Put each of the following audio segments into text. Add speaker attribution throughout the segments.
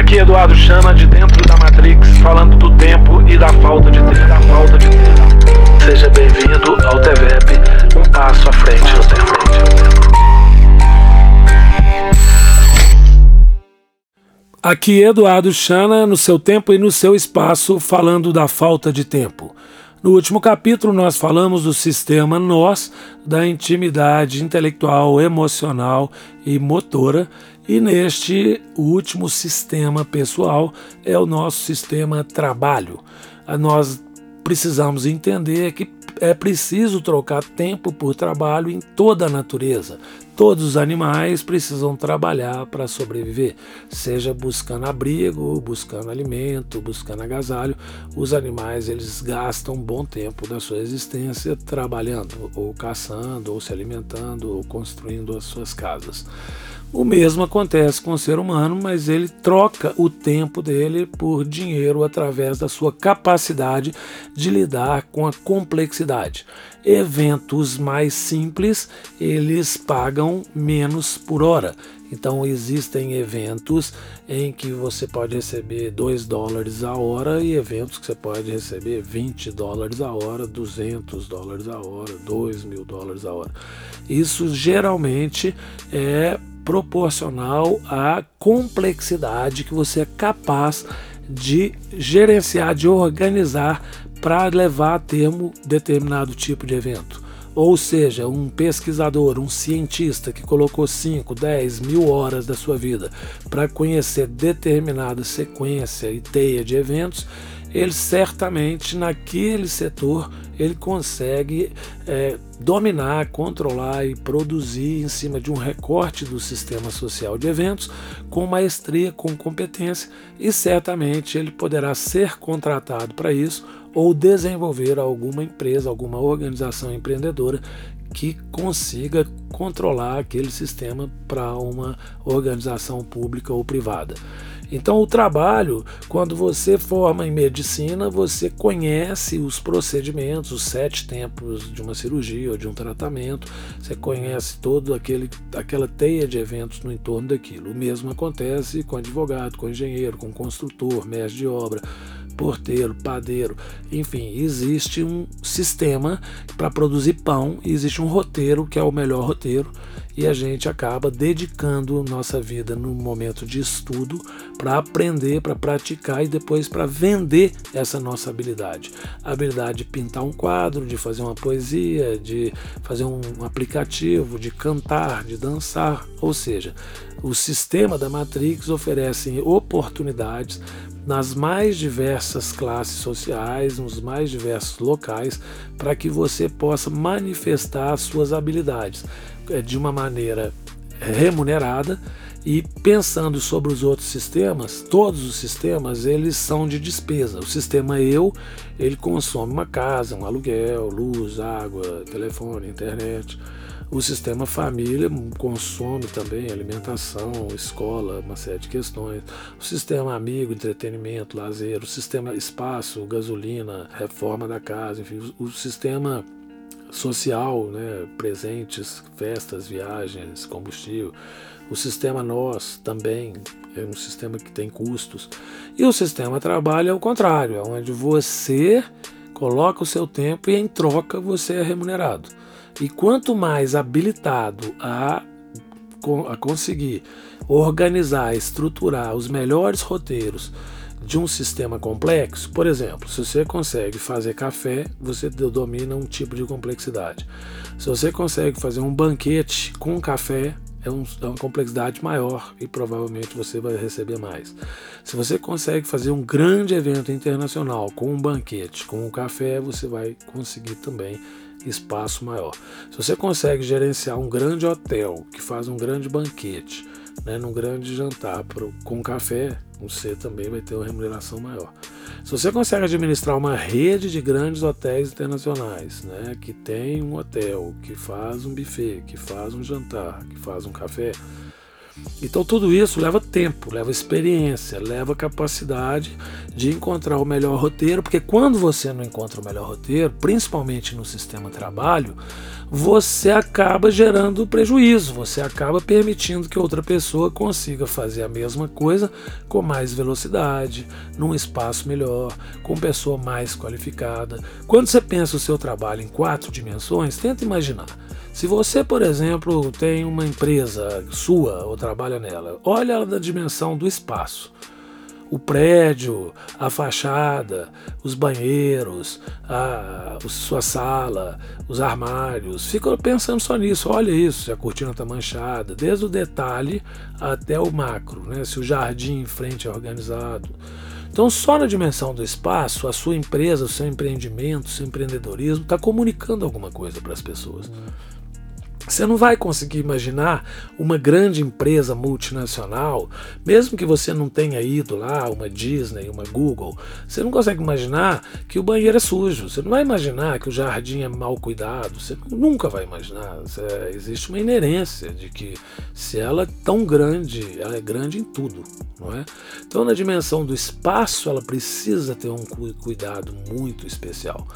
Speaker 1: Aqui Eduardo Chama de dentro da Matrix, falando do tempo e da falta de tempo. Da falta de tempo. Seja bem-vindo ao TVEP, um passo à frente no tempo. Aqui Eduardo Chana, no seu tempo e no seu espaço, falando da falta de tempo. No último capítulo, nós falamos do sistema nós, da intimidade intelectual, emocional e motora, e neste último sistema pessoal é o nosso sistema trabalho. Nós precisamos entender que é preciso trocar tempo por trabalho em toda a natureza. Todos os animais precisam trabalhar para sobreviver, seja buscando abrigo, buscando alimento, buscando agasalho. Os animais eles gastam um bom tempo da sua existência trabalhando, ou caçando, ou se alimentando, ou construindo as suas casas. O mesmo acontece com o ser humano, mas ele troca o tempo dele por dinheiro através da sua capacidade de lidar com a complexidade. Eventos mais simples, eles pagam menos por hora. Então existem eventos em que você pode receber 2 dólares a hora e eventos que você pode receber 20 dólares a hora, 200 dólares a hora, 2 mil dólares a hora. Isso geralmente é proporcional à complexidade que você é capaz de gerenciar, de organizar para levar a termo determinado tipo de evento. Ou seja, um pesquisador, um cientista que colocou 5, 10 mil horas da sua vida para conhecer determinada sequência e teia de eventos, ele certamente naquele setor ele consegue é, dominar, controlar e produzir em cima de um recorte do sistema social de eventos com maestria, com competência e certamente ele poderá ser contratado para isso ou desenvolver alguma empresa, alguma organização empreendedora que consiga controlar aquele sistema para uma organização pública ou privada. Então, o trabalho, quando você forma em medicina, você conhece os procedimentos, os sete tempos de uma cirurgia ou de um tratamento, você conhece aquele aquela teia de eventos no entorno daquilo. O mesmo acontece com advogado, com engenheiro, com construtor, mestre de obra porteiro, padeiro, enfim, existe um sistema para produzir pão existe um roteiro que é o melhor roteiro e a gente acaba dedicando nossa vida no momento de estudo para aprender, para praticar e depois para vender essa nossa habilidade. A habilidade de pintar um quadro, de fazer uma poesia, de fazer um aplicativo, de cantar, de dançar, ou seja, o sistema da Matrix oferece oportunidades nas mais diversas classes sociais, nos mais diversos locais, para que você possa manifestar suas habilidades é, de uma maneira remunerada e pensando sobre os outros sistemas, todos os sistemas eles são de despesa. O sistema eu ele consome uma casa, um aluguel, luz, água, telefone, internet. O sistema família consome também alimentação, escola, uma série de questões. O sistema amigo, entretenimento, lazer. O sistema espaço, gasolina, reforma da casa, enfim. O, sistema social, né, presentes, festas, viagens, combustível. O sistema nós também é um sistema que tem custos. E o sistema trabalho é o contrário, é onde você coloca o seu tempo e em troca você é remunerado. E quanto mais habilitado a, a conseguir organizar, estruturar os melhores roteiros de um sistema complexo, por exemplo, se você consegue fazer café, você domina um tipo de complexidade. Se você consegue fazer um banquete com café, é, um, é, uma complexidade maior e provavelmente você vai receber mais. Se você consegue fazer um grande evento internacional com um banquete, com um café, você vai conseguir também espaço maior. Se você consegue gerenciar um grande hotel que faz um grande banquete, né, num grande jantar pro, com café, você também vai ter uma remuneração maior. Se você consegue administrar uma rede de grandes hotéis internacionais, né, que tem um hotel, que faz um buffet, que faz um jantar, que faz um café, Então tudo isso leva tempo, leva experiência, leva capacidade de encontrar o melhor roteiro, porque quando você não encontra o melhor roteiro, principalmente no sistema trabalho, você acaba gerando prejuízo, você acaba permitindo que outra pessoa consiga fazer a mesma coisa com mais velocidade, num espaço melhor, com pessoa mais qualificada. Quando você pensa o seu trabalho em quatro dimensões, tenta imaginar se você, por exemplo, tem uma empresa sua ou trabalha nela, olha ela da dimensão do espaço. O prédio, a fachada, os banheiros, a, a sua sala, os armários. Fica pensando só nisso. Olha isso, se a cortina está manchada, desde o detalhe até o macro, né? se o jardim em frente é organizado. Então, só na dimensão do espaço, a sua empresa, o seu empreendimento, o seu empreendedorismo está comunicando alguma coisa para as pessoas. Você não vai conseguir imaginar uma grande empresa multinacional, mesmo que você não tenha ido lá, uma Disney, uma Google, você não consegue imaginar que o banheiro é sujo, você não vai imaginar que o jardim é mal cuidado, você nunca vai imaginar. É, existe uma inerência de que se ela é tão grande, ela é grande em tudo, não é? Então, na dimensão do espaço, ela precisa ter um cuidado muito especial.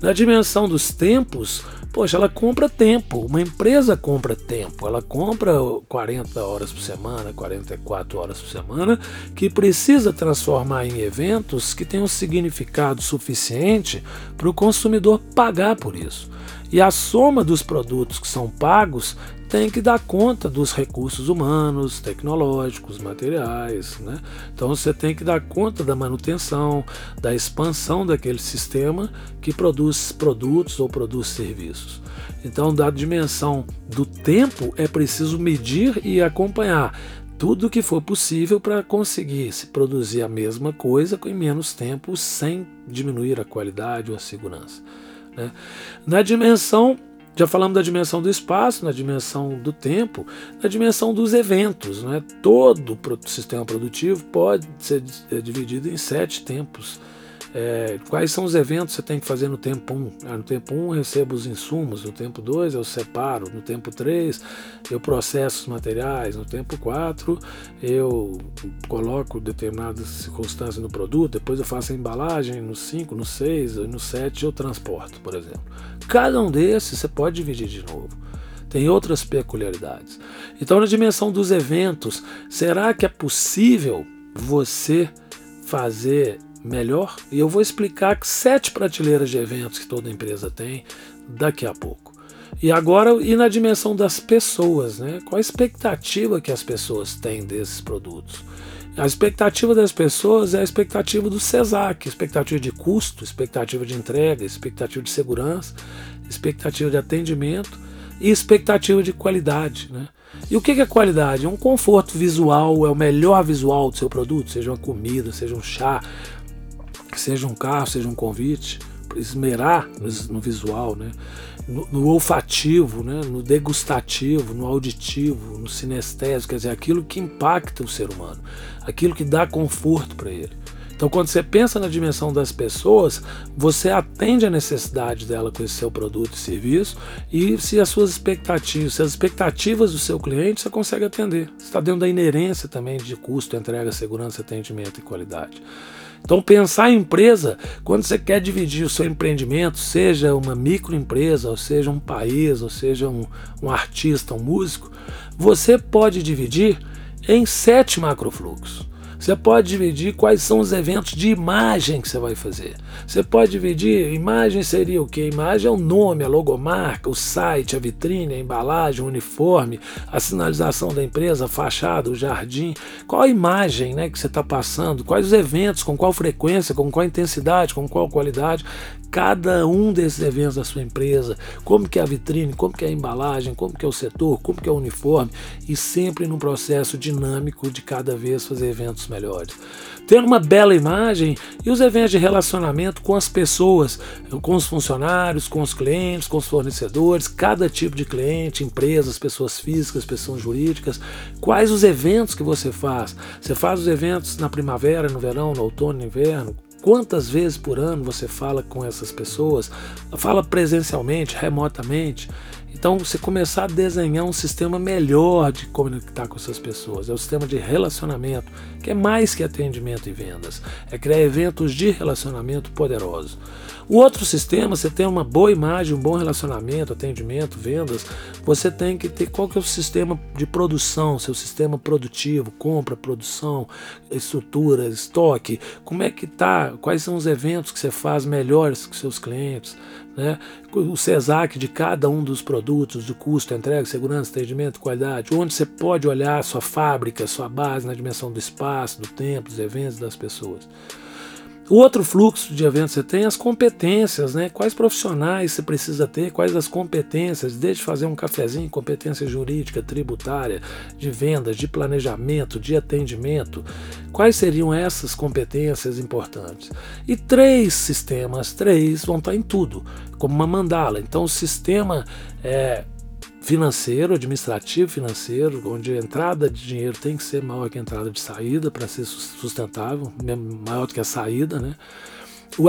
Speaker 1: Na dimensão dos tempos, poxa, ela compra tempo. Uma empresa compra tempo. Ela compra 40 horas por semana, 44 horas por semana, que precisa transformar em eventos que tenham significado suficiente para o consumidor pagar por isso. E a soma dos produtos que são pagos tem que dar conta dos recursos humanos, tecnológicos, materiais. Né? Então você tem que dar conta da manutenção, da expansão daquele sistema que produz produtos ou produz serviços. Então, da dimensão do tempo, é preciso medir e acompanhar tudo o que for possível para conseguir se produzir a mesma coisa com menos tempo sem diminuir a qualidade ou a segurança. Né? Na dimensão já falamos da dimensão do espaço, na dimensão do tempo, na dimensão dos eventos. Né? Todo sistema produtivo pode ser dividido em sete tempos é, quais são os eventos que você tem que fazer no tempo 1? Um? Ah, no tempo 1 um, eu recebo os insumos, no tempo 2 eu separo, no tempo 3 eu processo os materiais, no tempo 4 eu coloco determinadas circunstâncias no produto, depois eu faço a embalagem, no 5, no 6, no 7 eu transporto, por exemplo. Cada um desses você pode dividir de novo tem outras peculiaridades. Então, na dimensão dos eventos, será que é possível você fazer melhor. E eu vou explicar sete prateleiras de eventos que toda empresa tem daqui a pouco. E agora, e na dimensão das pessoas, né? Qual a expectativa que as pessoas têm desses produtos? A expectativa das pessoas é a expectativa do CESAC, expectativa de custo, expectativa de entrega, expectativa de segurança, expectativa de atendimento e expectativa de qualidade, né? E o que é qualidade? É um conforto visual, é o melhor visual do seu produto, seja uma comida, seja um chá, seja um carro, seja um convite, esmerar no, visual, né? No, no, olfativo, né? no degustativo, no auditivo, no sinestésico, quer dizer, aquilo que impacta o ser humano, aquilo que dá conforto para ele. Então, quando você pensa na dimensão das pessoas, você atende a necessidade dela com esse seu produto e serviço, e se as suas expectativas, se as expectativas do seu cliente, você consegue atender. Você está dentro da inerência também de custo, entrega, segurança, atendimento e qualidade. Então, pensar em empresa, quando você quer dividir o seu empreendimento, seja uma microempresa, ou seja um país, ou seja um, um artista, um músico, você pode dividir em sete macrofluxos. Você pode dividir quais são os eventos de imagem que você vai fazer. Você pode dividir, imagem seria o que? Imagem é o nome, a logomarca, o site, a vitrine, a embalagem, o uniforme, a sinalização da empresa, a fachada, o jardim. Qual a imagem né, que você está passando? Quais os eventos, com qual frequência, com qual intensidade, com qual qualidade? cada um desses eventos da sua empresa, como que é a vitrine, como que é a embalagem, como que é o setor, como que é o uniforme e sempre num processo dinâmico de cada vez fazer eventos melhores. Tendo uma bela imagem e os eventos de relacionamento com as pessoas, com os funcionários, com os clientes, com os fornecedores, cada tipo de cliente, empresas, pessoas físicas, pessoas jurídicas, quais os eventos que você faz? Você faz os eventos na primavera, no verão, no outono, no inverno? Quantas vezes por ano você fala com essas pessoas? Fala presencialmente, remotamente? Então, você começar a desenhar um sistema melhor de conectar com essas pessoas. É o sistema de relacionamento, que é mais que atendimento e vendas. É criar eventos de relacionamento poderosos. O outro sistema, você tem uma boa imagem, um bom relacionamento, atendimento, vendas, você tem que ter qual que é o sistema de produção, seu sistema produtivo, compra, produção, estrutura, estoque, como é que tá, quais são os eventos que você faz melhores com seus clientes, né? o CESAC de cada um dos produtos, do custo, entrega, segurança, atendimento, qualidade, onde você pode olhar sua fábrica, sua base na dimensão do espaço, do tempo, dos eventos, das pessoas. O outro fluxo de eventos você tem as competências, né? Quais profissionais você precisa ter, quais as competências, desde fazer um cafezinho, competência jurídica, tributária, de vendas, de planejamento, de atendimento. Quais seriam essas competências importantes? E três sistemas, três vão estar em tudo, como uma mandala. Então o sistema é financeiro, administrativo financeiro, onde a entrada de dinheiro tem que ser maior que a entrada de saída para ser sustentável, maior do que a saída, né?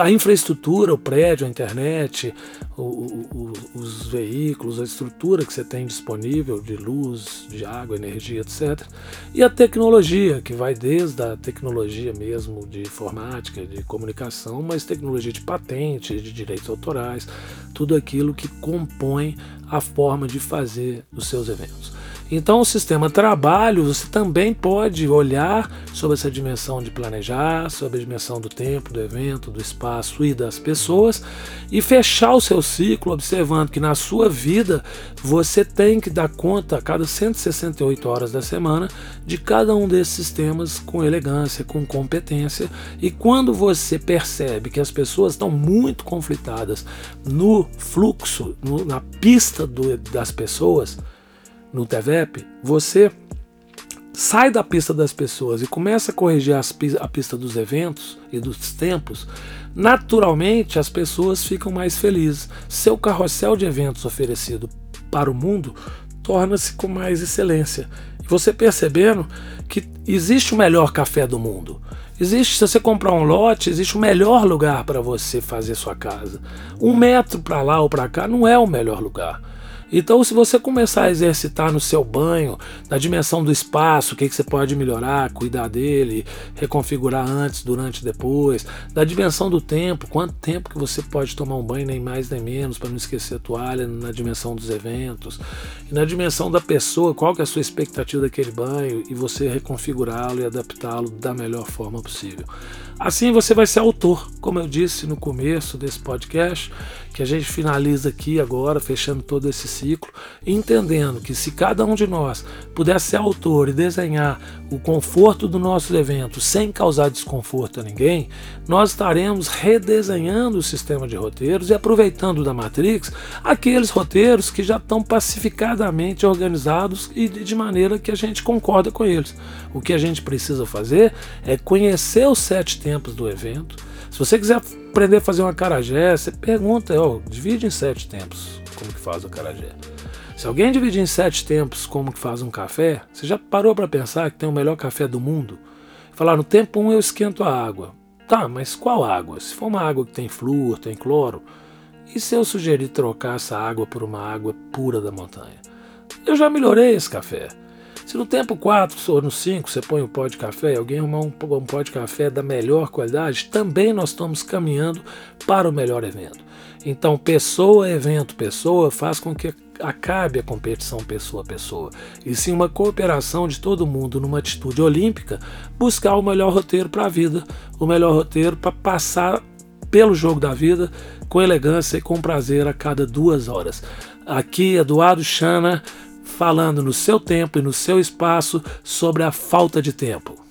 Speaker 1: A infraestrutura, o prédio, a internet, o, o, os veículos, a estrutura que você tem disponível de luz, de água, energia, etc. E a tecnologia, que vai desde a tecnologia mesmo de informática, de comunicação, mas tecnologia de patente, de direitos autorais, tudo aquilo que compõe a forma de fazer os seus eventos. Então, o sistema trabalho, você também pode olhar sobre essa dimensão de planejar, sobre a dimensão do tempo, do evento, do espaço e das pessoas e fechar o seu ciclo observando que na sua vida você tem que dar conta a cada 168 horas da semana de cada um desses temas com elegância, com competência. E quando você percebe que as pessoas estão muito conflitadas no fluxo, no, na pista do, das pessoas, no TVEP, você sai da pista das pessoas e começa a corrigir a pista dos eventos e dos tempos, naturalmente as pessoas ficam mais felizes. Seu carrossel de eventos oferecido para o mundo torna-se com mais excelência. Você percebendo que existe o melhor café do mundo. Existe, se você comprar um lote, existe o melhor lugar para você fazer sua casa. Um metro para lá ou para cá não é o melhor lugar. Então, se você começar a exercitar no seu banho, na dimensão do espaço, o que, que você pode melhorar, cuidar dele, reconfigurar antes, durante, depois, da dimensão do tempo, quanto tempo que você pode tomar um banho, nem mais nem menos, para não esquecer a toalha, na dimensão dos eventos, e na dimensão da pessoa, qual que é a sua expectativa daquele banho, e você reconfigurá-lo e adaptá-lo da melhor forma possível. Assim você vai ser autor, como eu disse no começo desse podcast, que a gente finaliza aqui agora, fechando todo esse ciclo, entendendo que se cada um de nós puder ser autor e desenhar o conforto do nosso evento sem causar desconforto a ninguém, nós estaremos redesenhando o sistema de roteiros e aproveitando da Matrix aqueles roteiros que já estão pacificadamente organizados e de maneira que a gente concorda com eles. O que a gente precisa fazer é conhecer os sete tempos do evento. Se você quiser aprender a fazer uma carajé, você pergunta, ó, divide em sete tempos como que faz o carajé. Se alguém dividir em sete tempos como que faz um café, você já parou para pensar que tem o melhor café do mundo? Falar, no tempo 1 um eu esquento a água. Tá, mas qual água? Se for uma água que tem flúor, tem cloro, e se eu sugerir trocar essa água por uma água pura da montanha? Eu já melhorei esse café. Se no tempo 4 ou no 5 você põe o pó de café alguém arrumar um, um pó de café da melhor qualidade, também nós estamos caminhando para o melhor evento. Então, pessoa, evento, pessoa faz com que acabe a competição pessoa a pessoa, e sim uma cooperação de todo mundo numa atitude olímpica, buscar o melhor roteiro para a vida, o melhor roteiro para passar pelo jogo da vida com elegância e com prazer a cada duas horas. Aqui, Eduardo Chana falando no seu tempo e no seu espaço sobre a falta de tempo.